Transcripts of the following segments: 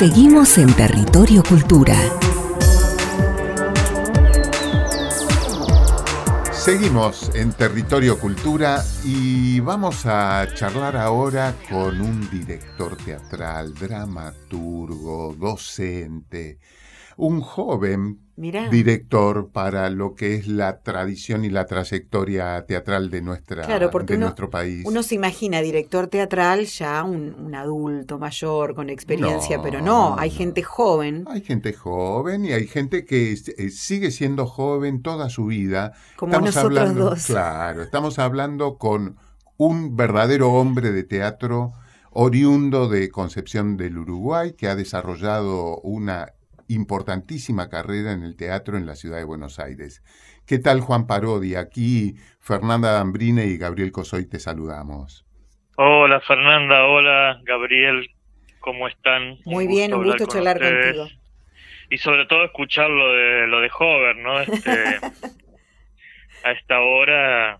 Seguimos en Territorio Cultura. Seguimos en Territorio Cultura y vamos a charlar ahora con un director teatral, dramaturgo, docente, un joven director para lo que es la tradición y la trayectoria teatral de, nuestra, de nuestro país. Uno se imagina director teatral ya un, adulto mayor con experiencia, pero no, hay gente joven. Hay gente joven y hay gente que eh, sigue siendo joven toda su vida. Como estamos nosotros hablando, dos. Claro, estamos hablando con un verdadero hombre de teatro oriundo de Concepción del Uruguay, que ha desarrollado una importantísima carrera en el teatro en la ciudad de Buenos Aires. ¿Qué tal Juan Parodi? Aquí Fernanda Dambrine y Gabriel Cosoy te saludamos. Hola Fernanda, hola Gabriel, ¿cómo están? Muy bien, un gusto charlar contigo. Y sobre todo escuchar lo de, lo de Hover, ¿no? Este, a esta hora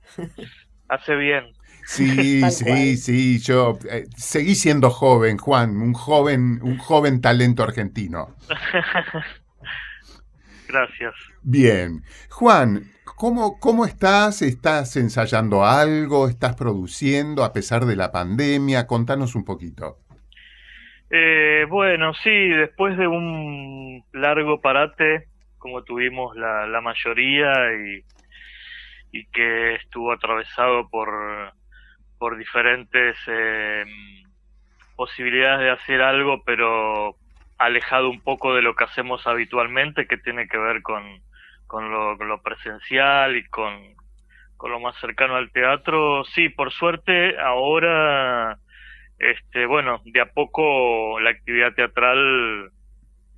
hace bien. Sí, sí, sí, yo eh, seguí siendo joven, Juan, un joven, un joven talento argentino. Gracias. Bien. Juan, ¿cómo, ¿cómo estás? ¿Estás ensayando algo? ¿Estás produciendo a pesar de la pandemia? Contanos un poquito. Eh, bueno, sí, después de un largo parate, como tuvimos la, la mayoría y, y que estuvo atravesado por por diferentes eh, posibilidades de hacer algo, pero alejado un poco de lo que hacemos habitualmente, que tiene que ver con, con, lo, presencial y con, con lo más cercano al teatro. Sí, por suerte, ahora, este, bueno, de a poco la actividad teatral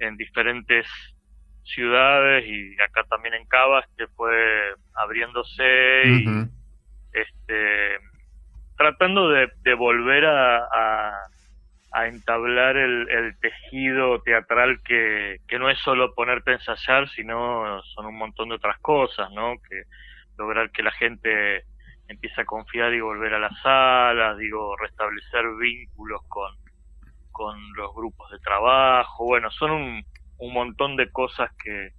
en diferentes ciudades y acá también en Cava que fue abriéndose y este tratando de, volver a, entablar el, tejido teatral que, que no es solo ponerte a ensayar, sino son un montón de otras cosas, ¿no? Que lograr que la gente empiece a confiar y volver a las salas, digo, restablecer vínculos con, con los grupos de trabajo, bueno, son un, un montón de cosas que,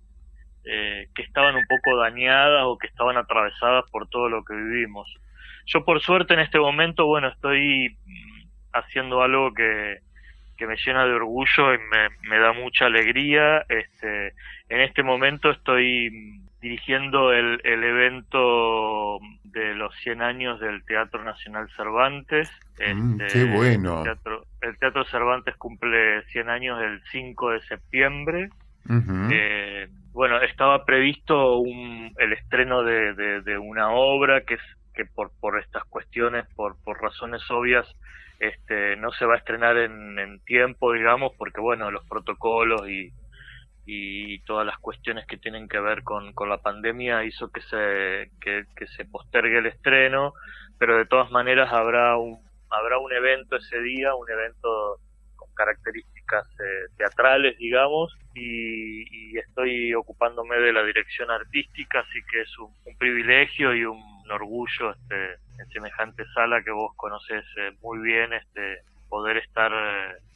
eh, que estaban un poco dañadas o que estaban atravesadas por todo lo que vivimos. Yo por suerte en este momento, bueno, estoy haciendo algo que, que me llena de orgullo y me, me, da mucha alegría. Este, en este momento estoy dirigiendo el, el evento de los 100 años del Teatro Nacional Cervantes. Mm, este, ¡Qué bueno! El teatro, el teatro, Cervantes cumple 100 años el 5 de septiembre. eh, bueno, estaba previsto un, el estreno de, de, una obra que es que por, por estas cuestiones, por, razones obvias, este, no se va a estrenar en, tiempo, digamos, porque bueno, los protocolos y, y todas las cuestiones que tienen que ver con, la pandemia hizo que se, que, que, se postergue el estreno, pero de todas maneras habrá un, habrá un evento ese día, un evento con características eh, teatrales, digamos, y, estoy ocupándome de la dirección artística, así que es un, un privilegio y un orgullo este, en semejante sala que vos conoces eh, muy bien, este, poder estar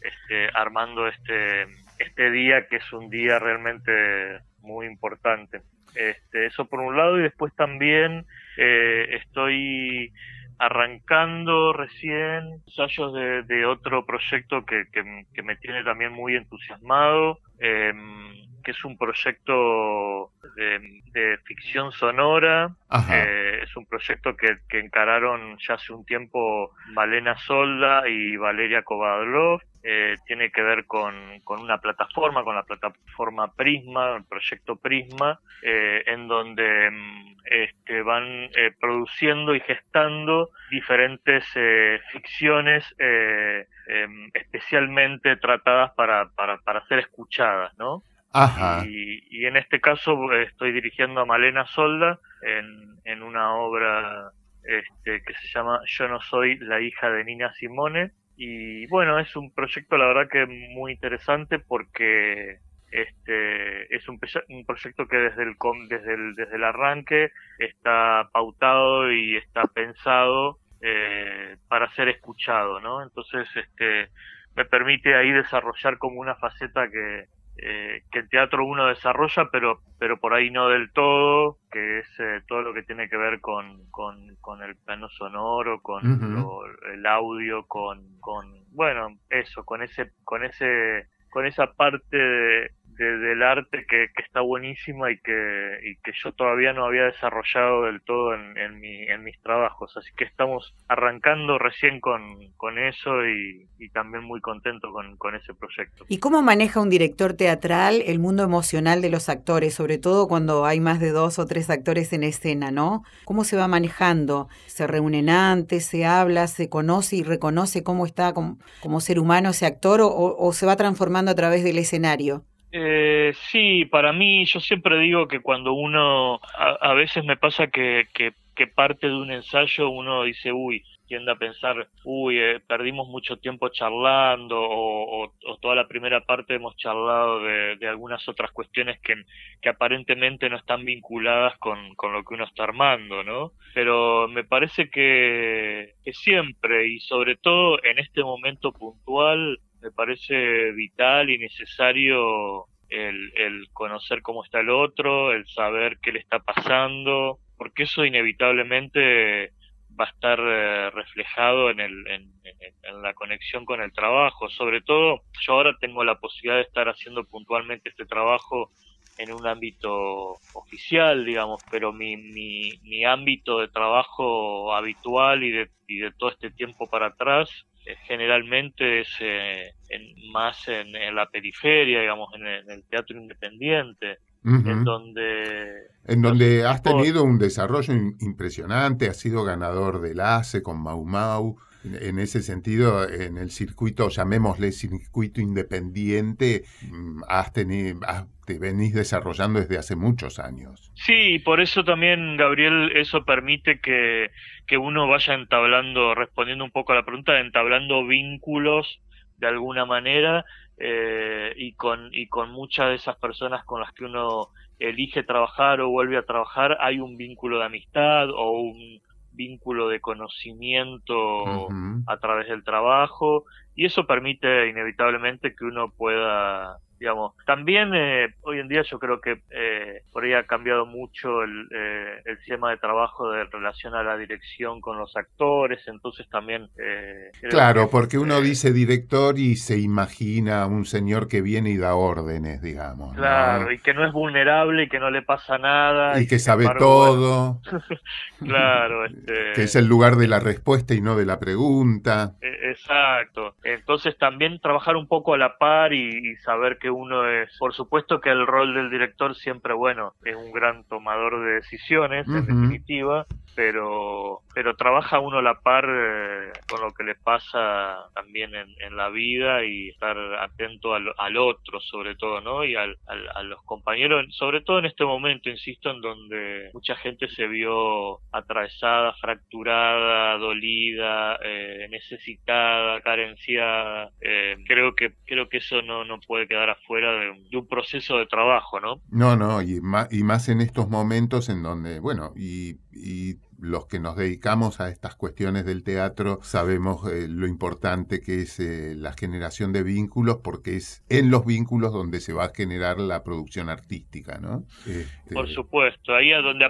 este, armando este, este día que es un día realmente muy importante. Este, eso por un lado y después también eh, estoy arrancando recién ensayos de, de otro proyecto que, que, que, me tiene también muy entusiasmado. Eh, que es un proyecto de, ficción sonora. Eh, es un proyecto que, que, encararon ya hace un tiempo Malena Solda y Valeria Kovadlov. Eh, tiene que ver con, con, una plataforma, con la plataforma Prisma, el proyecto Prisma, eh, en donde mm, este, van eh, produciendo y gestando diferentes eh, ficciones eh, em, especialmente tratadas para, para, para ser escuchadas, ¿no? Y, y, en este caso estoy dirigiendo a Malena Solda en, en una obra este, que se llama Yo no soy la hija de Nina Simone. Y bueno, es un proyecto la verdad que muy interesante porque este es un, proyecto que desde el, desde el desde el arranque está pautado y está pensado eh, para ser escuchado, ¿no? Entonces, este me permite ahí desarrollar como una faceta que, eh, que el teatro uno desarrolla, pero, pero por ahí no del todo, que es eh, todo lo que tiene que ver con, con, con el plano sonoro, con el audio, con, con, bueno, eso, con ese, con ese, con esa parte de, del arte que, está buenísima y que, y que yo todavía no había desarrollado del todo en, en, mi, en mis trabajos. Así que estamos arrancando recién con, eso y, también muy contento con, ese proyecto. ¿Y cómo maneja un director teatral el mundo emocional de los actores, sobre todo cuando hay más de dos o tres actores en escena, ¿no? ¿Cómo se va manejando? ¿Se reúnen antes, se habla, se conoce y reconoce cómo está como, como ser humano ese actor o se va transformando a través del escenario? Eh, sí, para mí yo siempre digo que cuando uno, a, veces me pasa que, que, parte de un ensayo uno dice, uy, tiende a pensar, uy, eh, perdimos mucho tiempo charlando o, toda la primera parte hemos charlado de, algunas otras cuestiones que, que aparentemente no están vinculadas con, lo que uno está armando, ¿no? Pero me parece que, que siempre y sobre todo en este momento puntual parece vital y necesario el, el, conocer cómo está el otro, el saber qué le está pasando, porque eso inevitablemente va a estar eh, reflejado en, el, en, en, la conexión con el trabajo. Sobre todo, yo ahora tengo la posibilidad de estar haciendo puntualmente este trabajo en un ámbito oficial, digamos, pero mi, mi, mi ámbito de trabajo habitual y de, y de todo este tiempo para atrás generalmente es eh, más en, la periferia, digamos, en el, teatro independiente, en donde... En donde has tenido un desarrollo impresionante, has sido ganador del ACE con Mau Mau, en ese sentido, en el circuito, llamémosle circuito independiente, mm, has tenido, te venís desarrollando desde hace muchos años. Sí, por eso también, Gabriel, eso permite que, que uno vaya entablando, respondiendo un poco a la pregunta, entablando vínculos de alguna manera eh, y, con, y con muchas de esas personas con las que uno elige trabajar o vuelve a trabajar, hay un vínculo de amistad o un vínculo de conocimiento a través del trabajo y eso permite inevitablemente que uno pueda digamos. También eh, hoy en día yo creo que eh, por ahí ha cambiado mucho el, eh, el sistema de trabajo de relación a la dirección con los actores, entonces también... Eh, claro, porque uno dice director y se imagina un señor que viene y da órdenes, digamos. Claro, y que no es vulnerable y que no le pasa nada. Y, que sabe todo. claro. Este... Que es el lugar de la respuesta y no de la pregunta. E, exacto. Entonces también trabajar un poco a la par y, y saber que uno es, por supuesto que el rol del director siempre, bueno, es un gran tomador de decisiones, en definitiva, pero, pero trabaja uno a la par eh, con lo que le pasa también en, la vida y estar atento al, al, otro, sobre todo, ¿no? Y al, a los compañeros, sobre todo en este momento, insisto, en donde mucha gente se vio atravesada, fracturada, dolida, eh, necesitada, carenciada. Eh, creo que creo que eso no, no puede quedar fuera de, un proceso de trabajo, ¿no? No, no, y más, y más en estos momentos en donde, bueno, y, y los que nos dedicamos a estas cuestiones del teatro sabemos eh, lo importante que es eh, la generación de vínculos, porque es en los vínculos donde se va a generar la producción artística, ¿no? Este, Por supuesto, ahí es donde,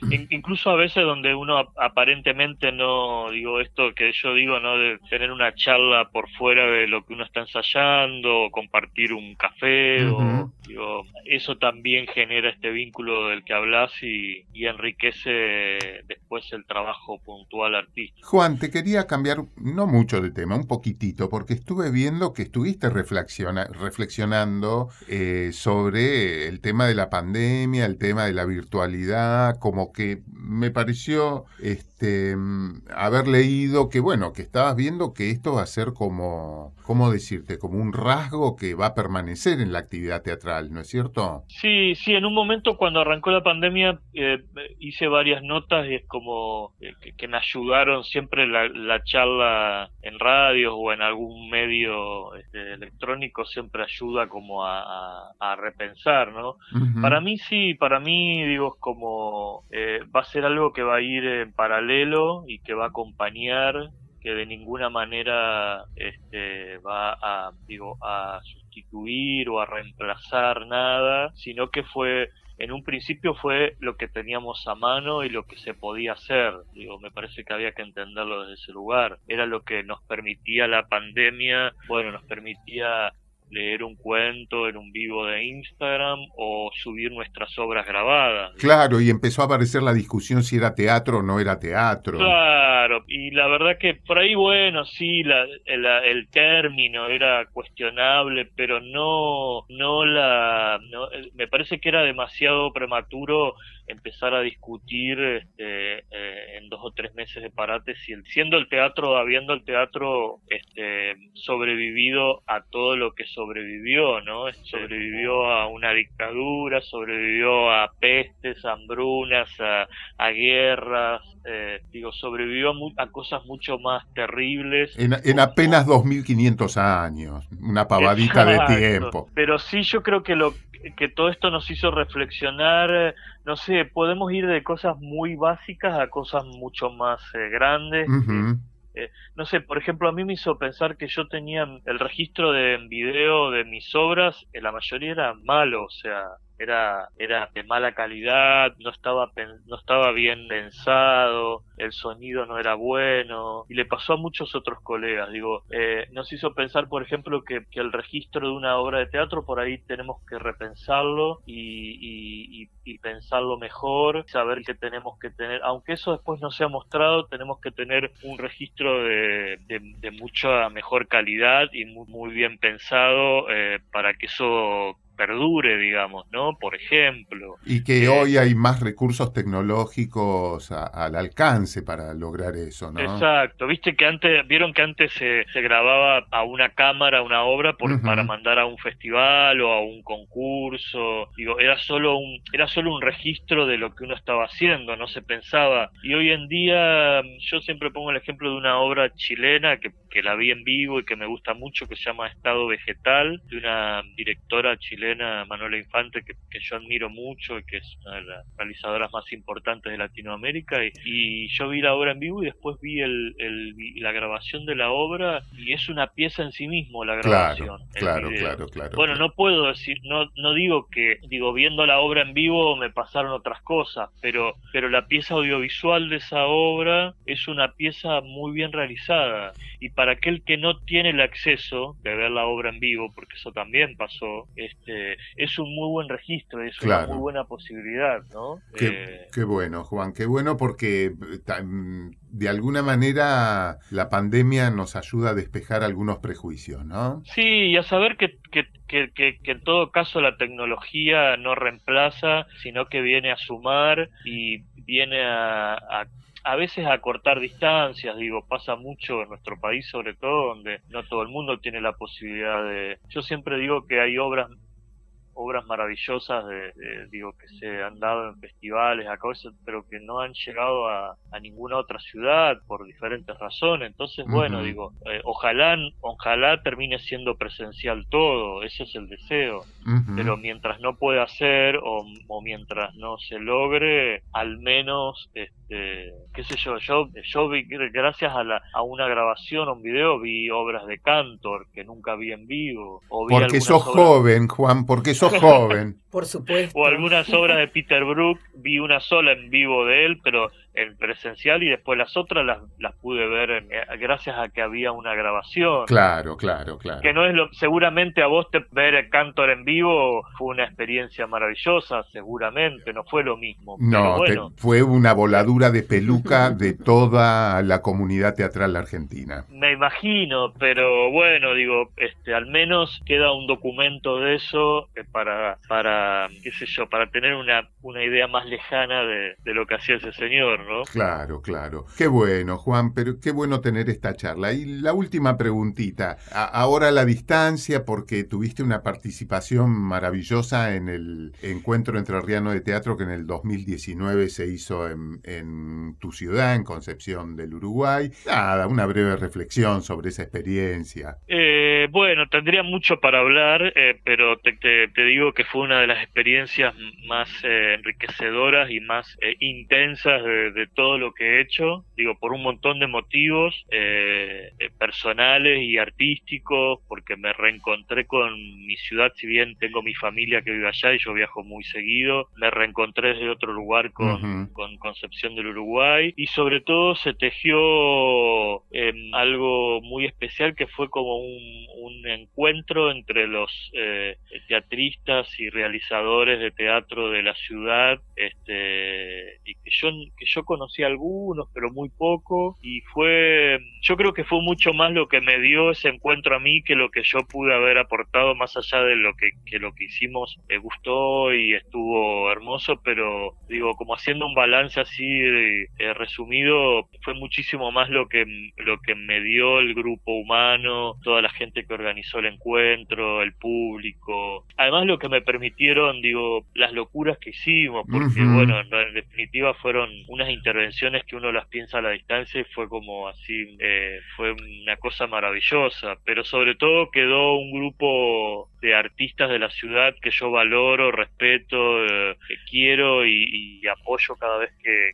incluso a veces donde uno aparentemente no, digo esto que yo digo, ¿no? De tener una charla por fuera de lo que uno está ensayando, o compartir un café, o, digo, eso también genera este vínculo del que hablas y, y enriquece después pues el trabajo puntual artístico. Juan, te quería cambiar no mucho de tema, un poquitito, porque estuve viendo que estuviste reflexionando eh, sobre el tema de la pandemia, el tema de la virtualidad, como que me pareció este, haber leído que, bueno, que estabas viendo que esto va a ser como, ¿cómo decirte? Como un rasgo que va a permanecer en la actividad teatral, ¿no es cierto? Sí, sí, en un momento cuando arrancó la pandemia eh, hice varias notas y es como eh, que, me ayudaron siempre la, charla en radios o en algún medio este, electrónico siempre ayuda como a, repensar, ¿no? Para mí sí, para mí digo es como eh, va a ser algo que va a ir en paralelo y que va a acompañar que de ninguna manera este, va a, digo, a sustituir o a reemplazar nada, sino que fue en un principio fue lo que teníamos a mano y lo que se podía hacer. Digo, me parece que había que entenderlo desde ese lugar. Era lo que nos permitía la pandemia, bueno, nos permitía leer un cuento en un vivo de Instagram o subir nuestras obras grabadas. Claro, y empezó a aparecer la discusión si era teatro o no era teatro. Claro, y la verdad que por ahí, bueno, sí, la, el término era cuestionable, pero no, no la, no, me parece que era demasiado prematuro empezar a discutir este, eh, en dos o tres meses de parate si el, siendo el teatro, habiendo el teatro este, sobrevivido a todo lo que sobrevivió, ¿no? Sobrevivió a una dictadura, sobrevivió a pestes, hambrunas, a, a guerras, eh, digo, sobrevivió a, cosas mucho más terribles. En, en apenas 2.500 años, una pavadita de tiempo. Pero sí, yo creo que lo que todo esto nos hizo reflexionar, no sé, podemos ir de cosas muy básicas a cosas mucho más eh, grandes. Eh, no sé, por ejemplo, a mí me hizo pensar que yo tenía el registro de video de mis obras, la mayoría era malo, o sea, era, era de mala calidad, no estaba, no estaba bien pensado, el sonido no era bueno, y le pasó a muchos otros colegas. Digo, eh, nos hizo pensar, por ejemplo, que, el registro de una obra de teatro por ahí tenemos que repensarlo y, pensarlo mejor, saber que tenemos que tener, aunque eso después no se ha mostrado, tenemos que tener un registro de, mucha mejor calidad y muy, bien pensado eh, para que eso perdure, digamos, ¿no? Por ejemplo. Y que eh, hoy hay más recursos tecnológicos al alcance para lograr eso, ¿no? Exacto. Viste que antes, vieron que antes se, se grababa a una cámara una obra por, para mandar a un festival o a un concurso. Digo, era solo un, era solo un registro de lo que uno estaba haciendo, no se pensaba. Y hoy en día, yo siempre pongo el ejemplo de una obra chilena que, que la vi en vivo y que me gusta mucho, que se llama Estado Vegetal, de una directora chilena Manuela Infante, que, yo admiro mucho y que es una de las realizadoras más importantes de Latinoamérica. Y, yo vi la obra en vivo y después vi el, la grabación de la obra y es una pieza en sí mismo la grabación. Claro, claro, claro, Bueno, no puedo decir, no, no digo que, digo, viendo la obra en vivo me pasaron otras cosas, pero, pero la pieza audiovisual de esa obra es una pieza muy bien realizada. Y para aquel que no tiene el acceso de ver la obra en vivo, porque eso también pasó, este, eh, es un muy buen registro, es una muy buena posibilidad, ¿no? Qué, eh, bueno, Juan, qué bueno porque mm, de alguna manera la pandemia nos ayuda a despejar algunos prejuicios, ¿no? Sí, y a saber que, que, que, en todo caso la tecnología no reemplaza, sino que viene a sumar y viene a, a a veces a cortar distancias, digo, pasa mucho en nuestro país sobre todo, donde no todo el mundo tiene la posibilidad de... Yo siempre digo que hay obras obras maravillosas de, digo que se han dado en festivales acá pero que no han llegado a, ninguna otra ciudad por diferentes razones. Entonces bueno digo eh, ojalá ojalá termine siendo presencial todo ese es el deseo. Pero mientras no pueda ser o, o, mientras no se logre al menos este qué sé yo yo yo vi gracias a la a una grabación o un video vi obras de Cantor que nunca vi en vivo o porque sos joven Juan porque sos joven. Por supuesto. O algunas obras de Peter Brook, vi una sola en vivo de él, pero en presencial y después las otras las, las pude ver eh, gracias a que había una grabación. Claro, claro, claro. Que no es lo, seguramente a vos te ver el Cantor en vivo fue una experiencia maravillosa, seguramente, no fue lo mismo. No, fue una voladura de peluca de toda la comunidad teatral argentina. Me imagino, pero bueno, digo, este, al menos queda un documento de eso eh, para, para, qué sé yo, para tener una, una idea más lejana de, de lo que hacía ese señor. Claro, claro. Qué bueno, Juan, pero qué bueno tener esta charla. Y la última preguntita, ahora a la distancia, porque tuviste una participación maravillosa en el encuentro entrerriano de teatro que en el 2019 se hizo en, tu ciudad, en Concepción del Uruguay. Nada, una breve reflexión sobre esa experiencia. Eh, Eh, bueno, tendría mucho para hablar, eh, pero te, te, digo que fue una de las experiencias más eh, enriquecedoras y más intensas de, todo lo que he hecho, digo, por un montón de motivos personales y artísticos, porque me reencontré con mi ciudad, si bien tengo mi familia que vive allá y yo viajo muy seguido, me reencontré desde otro lugar con, con Concepción del Uruguay y sobre todo se tejió em, algo muy especial que fue como un, un encuentro entre los eh, teatristas y realizadores de teatro de la ciudad, este, y que yo, que yo conocí algunos, pero muy poco, y fue, yo creo que fue mucho más lo que me dio ese encuentro a mí que lo que yo pude haber aportado más allá de lo que, que lo que hicimos me gustó y estuvo hermoso, pero digo, como haciendo un balance así eh, resumido, fue muchísimo más lo que, lo que me dio el grupo humano, toda la gente que organizó el encuentro, el público. Además lo que me permitieron, digo, las locuras que hicimos, porque bueno, en, definitiva fueron intervenciones que uno las piensa a la distancia y fue como así, eh, fue una cosa maravillosa, pero sobre todo quedó un grupo de artistas de la ciudad que yo valoro, respeto, eh, que quiero y, apoyo cada vez que,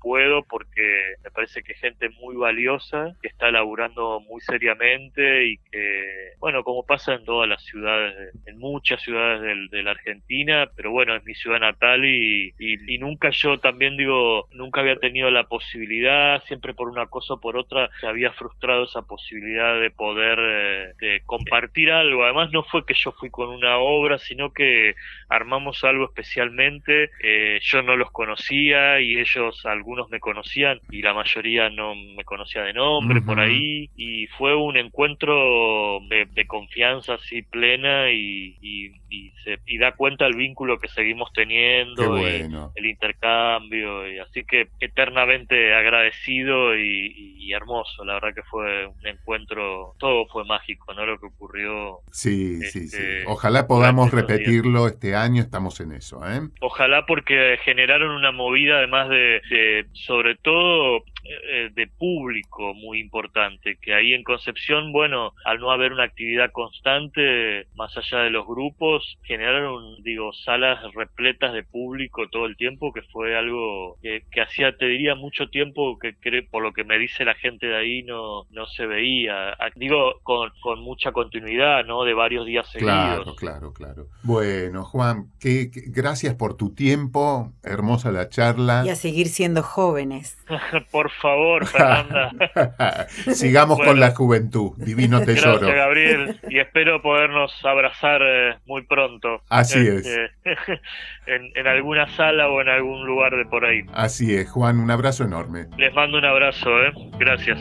puedo porque me parece que gente muy valiosa que está laburando muy seriamente y que, bueno, como pasa en todas las ciudades, en muchas ciudades de la Argentina, pero bueno, es mi ciudad natal y, y, nunca yo también digo, nunca había tenido la posibilidad, siempre por una cosa o por otra, se había frustrado esa posibilidad de poder eh, compartir algo. Además no fue que yo fui con una obra, sino que armamos algo especialmente, eh, yo no los conocía y ellos algunos me conocían y la mayoría no me conocía de nombre por ahí. Y fue un encuentro de, confianza así plena y, y, se, y, da cuenta el vínculo que seguimos teniendo el intercambio y así que eternamente agradecido y, hermoso. La verdad que fue un encuentro todo fue mágico no lo que ocurrió sí sí sí este, ojalá podamos repetirlo este año estamos en eso ¿eh? ojalá porque generaron una movida además de sobre todo eh, de público muy importante, que ahí en Concepción, bueno, al no haber una actividad constante, más allá de los grupos, generaron, digo, salas repletas de público todo el tiempo, que fue algo que, hacía, te diría, mucho tiempo que, por lo que me dice la gente de ahí, no, no se veía. Ah, digo, con, con mucha continuidad, ¿no? De varios días seguidos. Claro, claro, claro. Bueno, Juan, que, gracias por tu tiempo, hermosa la charla. Y a seguir siendo jóvenes. por favor, Fernanda. Sigamos con la juventud, divino tesoro. Gracias, Gabriel, y espero podernos abrazar eh, muy pronto. Así es. Este, en, en, alguna sala o en algún lugar de por ahí. Así es, Juan, un abrazo enorme. Les mando un abrazo, ¿eh? Gracias.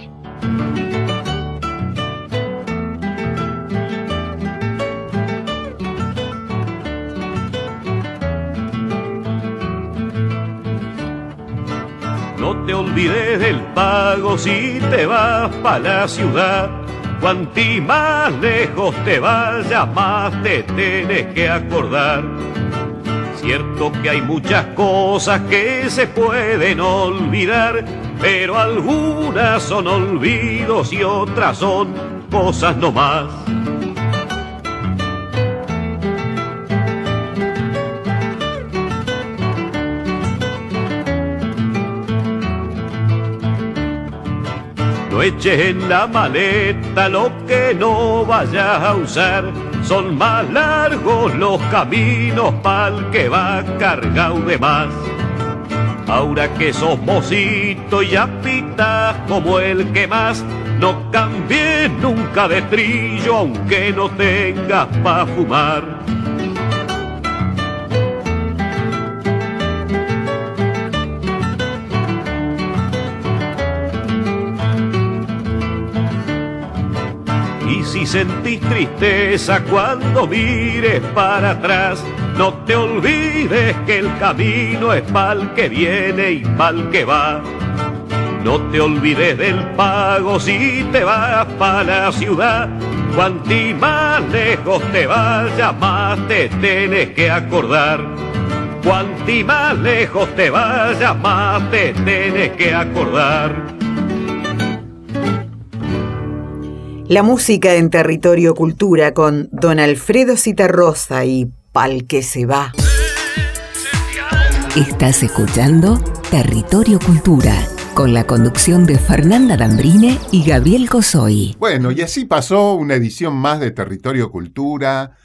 Olvides del pago si te vas para la ciudad. Cuanti más lejos te vayas, más te tienes que acordar. Cierto que hay muchas cosas que se pueden olvidar, pero algunas son olvidos y otras son cosas no más. Eches en la maleta lo que no vayas a usar. Son más largos los caminos pa'l que va cargado de más. Ahora que sos mocito y apitas como el que más, no cambies nunca de trillo aunque no tengas pa' fumar. Sentís tristeza cuando mires para atrás, no te olvides que el camino es mal que viene y mal que va. No te olvides del pago si te vas para la ciudad. Cuanti más lejos te vayas, más te tienes que acordar. Cuanti más lejos te vayas, más te tienes que acordar. La música en Territorio Cultura con Don Alfredo Citarrosa y Pal que se va. Estás escuchando Territorio Cultura con la conducción de Fernanda Dambrine y Gabriel Cosoy. Bueno, y así pasó una edición más de Territorio Cultura.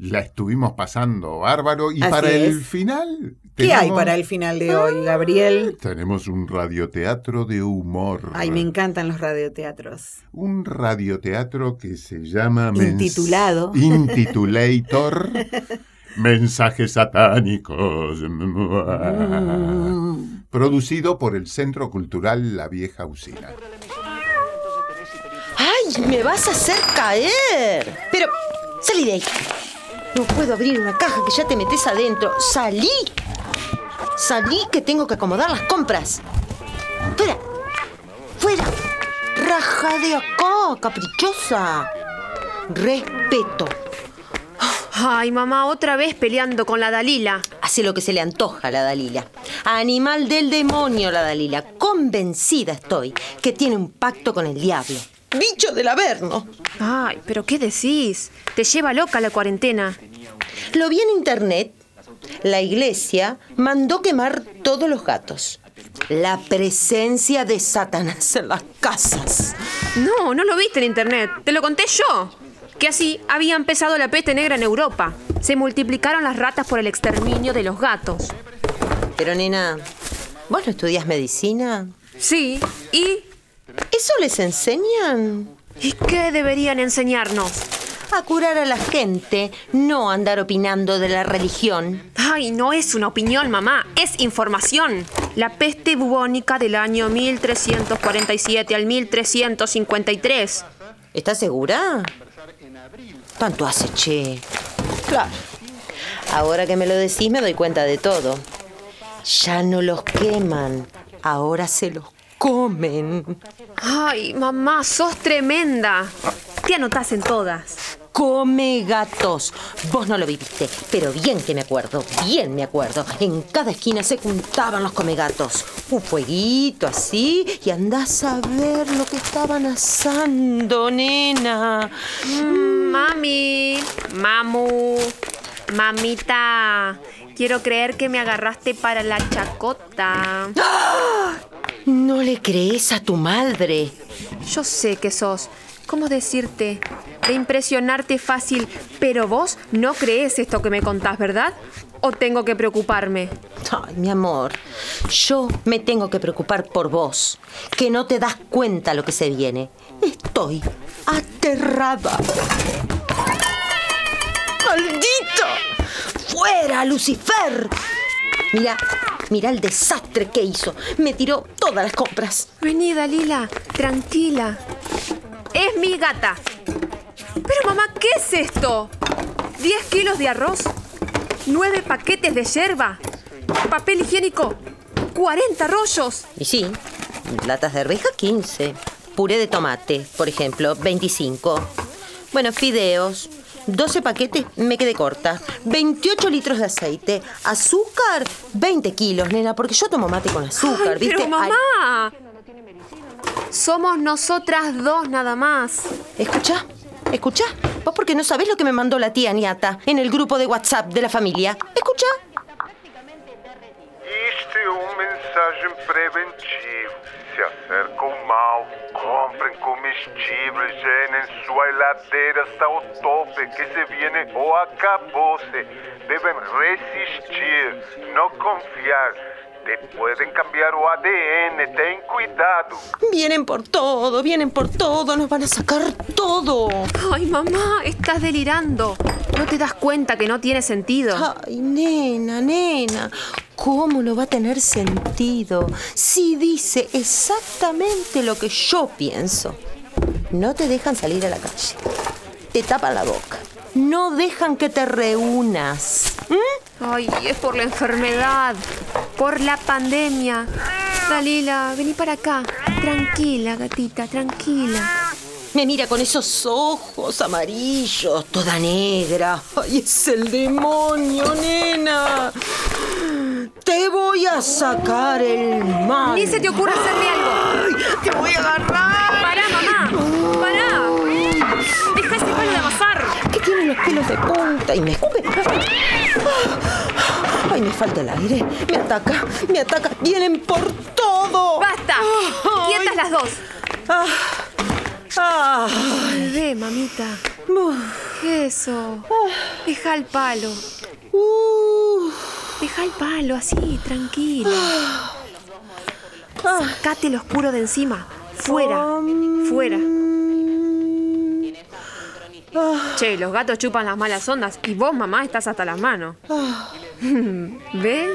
La estuvimos pasando bárbaro. Y para el final. ¿Qué hay para el final de hoy, Gabriel? Tenemos un radioteatro de humor. Ay, me encantan los radioteatros. Un radioteatro que se llama. Intitulado. Intitulator. Mensajes satánicos. Mm. Producido por el Centro Cultural La Vieja Usina. ¡Ay, me vas a hacer caer! Pero, salí de ahí. No puedo abrir una caja que ya te metes adentro. ¡Salí! Salí que tengo que acomodar las compras. ¡Fuera! ¡Fuera! ¡Raja de acá, caprichosa! Respeto. Ay, mamá, otra vez peleando con la Dalila. Hace lo que se le antoja a la Dalila. Animal del demonio, la Dalila. Convencida estoy que tiene un pacto con el diablo. Bicho del Averno. Ay, pero ¿qué decís? Te lleva loca la cuarentena. Lo vi en internet. La iglesia mandó quemar todos los gatos. La presencia de Satanás en las casas. No, no lo viste en internet. Te lo conté yo que así había empezado la peste negra en Europa. Se multiplicaron las ratas por el exterminio de los gatos. Pero nena, ¿vos no estudias medicina? Sí, ¿y? ¿Eso les enseñan? ¿Y qué deberían enseñarnos? A curar a la gente, no andar opinando de la religión. Ay, no es una opinión, mamá, es información. La peste bubónica del año 1347 al 1353. ¿Estás segura? ¿Cuánto hace, che? Claro. Ahora que me lo decís me doy cuenta de todo. Ya no los queman, ahora se los comen. Ay, mamá, sos tremenda. Te anotás en todas. Come gatos. Vos no lo viviste, pero bien que me acuerdo, bien me acuerdo. En cada esquina se juntaban los comegatos. Un fueguito así y andás a ver lo que estaban asando, nena. Mm, mami, mamu, mamita. Quiero creer que me agarraste para la chacota. ¡Ah! No le crees a tu madre. Yo sé que sos. ¿Cómo decirte? de impresionarte fácil, pero vos no crees esto que me contás, ¿verdad? ¿O tengo que preocuparme? Ay, mi amor, yo me tengo que preocupar por vos, que no te das cuenta lo que se viene. Estoy aterrada. ¡Maldito! ¡Fuera, Lucifer! Mira, mira el desastre que hizo. Me tiró todas las compras. Vení, Dalila, tranquila. Es mi gata. Pero mamá, ¿qué es esto? ¿10 kilos de arroz? ¿9 paquetes de yerba? ¿Papel higiénico? ¿40 rollos? Y sí, latas de arveja 15. Puré de tomate, por ejemplo, 25. Bueno, fideos, 12 paquetes, me quedé corta. 28 litros de aceite. Azúcar, 20 kilos, nena, porque yo tomo mate con azúcar, ¿viste? Pero mamá, somos nosotras dos nada más. Escucha, escucha. Vos porque no sabés lo que me mandó la tía Niata en el grupo de WhatsApp de la familia. Escucha. Este es un mensaje preventivo. Se acerca o mal, comprem comestíveis, llenen su heladera hasta o tope, que se viene o acabose. Deben resistir, no confiar. Te pueden cambiar o ADN, ten cuidado. Vienen por todo, vienen por todo, nos van a sacar todo. Ay, mamá, estás delirando. ¿No te das cuenta que no tiene sentido? Ay, nena, nena, ¿cómo no va a tener sentido si dice exactamente lo que yo pienso? No te dejan salir a la calle. Te tapan la boca. No dejan que te reúnas. ¿Mm? Ay, es por la enfermedad por la pandemia. Dalila, vení para acá. Tranquila, gatita, tranquila. Me mira con esos ojos amarillos, toda negra. ¡Ay, es el demonio, nena! Te voy a sacar el mal. Ni se te ocurra hacerle algo. ¡Ay, te voy a agarrar! ¡Para, mamá! ¡Para! pelos de punta y me escupe. Falta el aire. Me ataca, me ataca. Vienen por todo. ¡Basta! ¡Quietas las dos! Ah, ah. Bebé, mamita. Eso. Deja el palo. Uh, Deja el palo así, tranquilo. Sacate el oscuro de encima. Fuera. Fuera. Che, los gatos chupan las malas ondas y vos, mamá, estás hasta las manos. ¿Ves?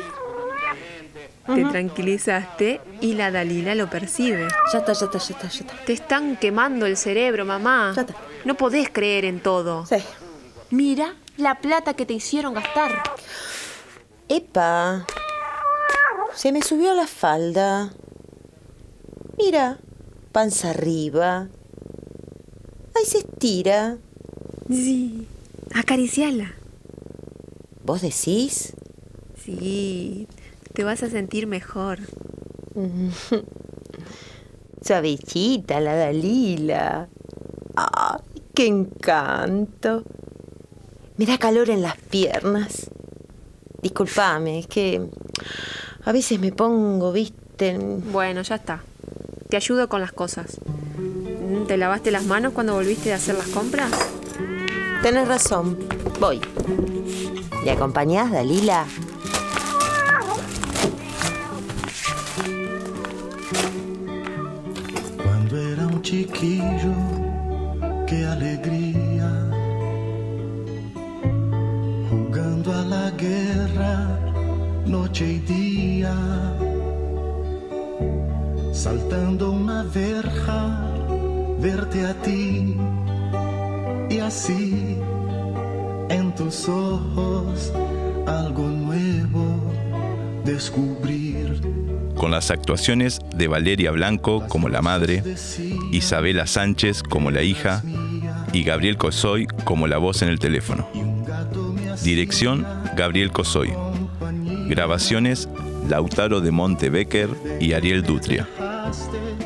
Te tranquilizaste y la Dalila lo percibe. ya está, ya está, ya está, ya está. Te están quemando el cerebro, mamá. Ya está. No podés creer en todo. Sí. Mira la plata que te hicieron gastar. Epa. Se me subió la falda. Mira, panza arriba. Ahí se estira. Sí. Acariciala. ¿Vos decís? Sí. Te vas a sentir mejor. Suavecita la Dalila. ¡Ay, qué encanto! Me da calor en las piernas. Disculpame, es que a veces me pongo, viste, en- Bueno, ya está. Te ayudo con las cosas. ¿Te lavaste las manos cuando volviste de hacer las compras? Tenés razón. Voy. ¿Me acompañás, Dalila? Quando era um chiquillo, que alegria. Jugando a la guerra, noche y día. Saltando una verja, verte a ti. Y así, en tus ojos, algo nuevo descubrir. con las actuaciones de Valeria Blanco como la madre, Isabela Sánchez como la hija y Gabriel Cosoy como la voz en el teléfono. Dirección Gabriel Cosoy. Grabaciones Lautaro de Monte Becker y Ariel Dutria.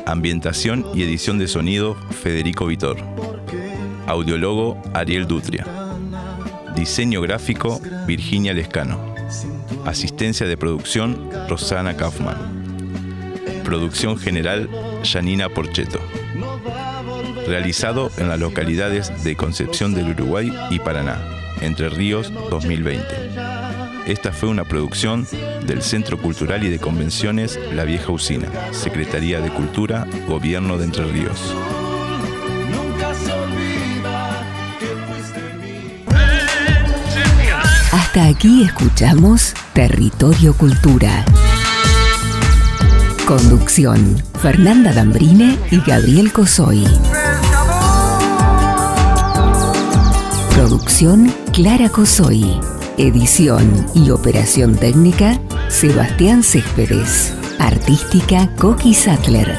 Ambientación y edición de sonido Federico Vitor. Audiólogo Ariel Dutria. Diseño gráfico Virginia Lescano. Asistencia de producción Rosana Kaufman. Producción general Janina Porcheto. Realizado en las localidades de Concepción del Uruguay y Paraná, Entre Ríos 2020. Esta fue una producción del Centro Cultural y de Convenciones La Vieja Usina, Secretaría de Cultura, Gobierno de Entre Ríos. Aquí escuchamos Territorio Cultura. Conducción, Fernanda Dambrine y Gabriel Cosoy. Producción, Clara Cosoy. Edición y operación técnica, Sebastián Céspedes. Artística, Coqui Sattler.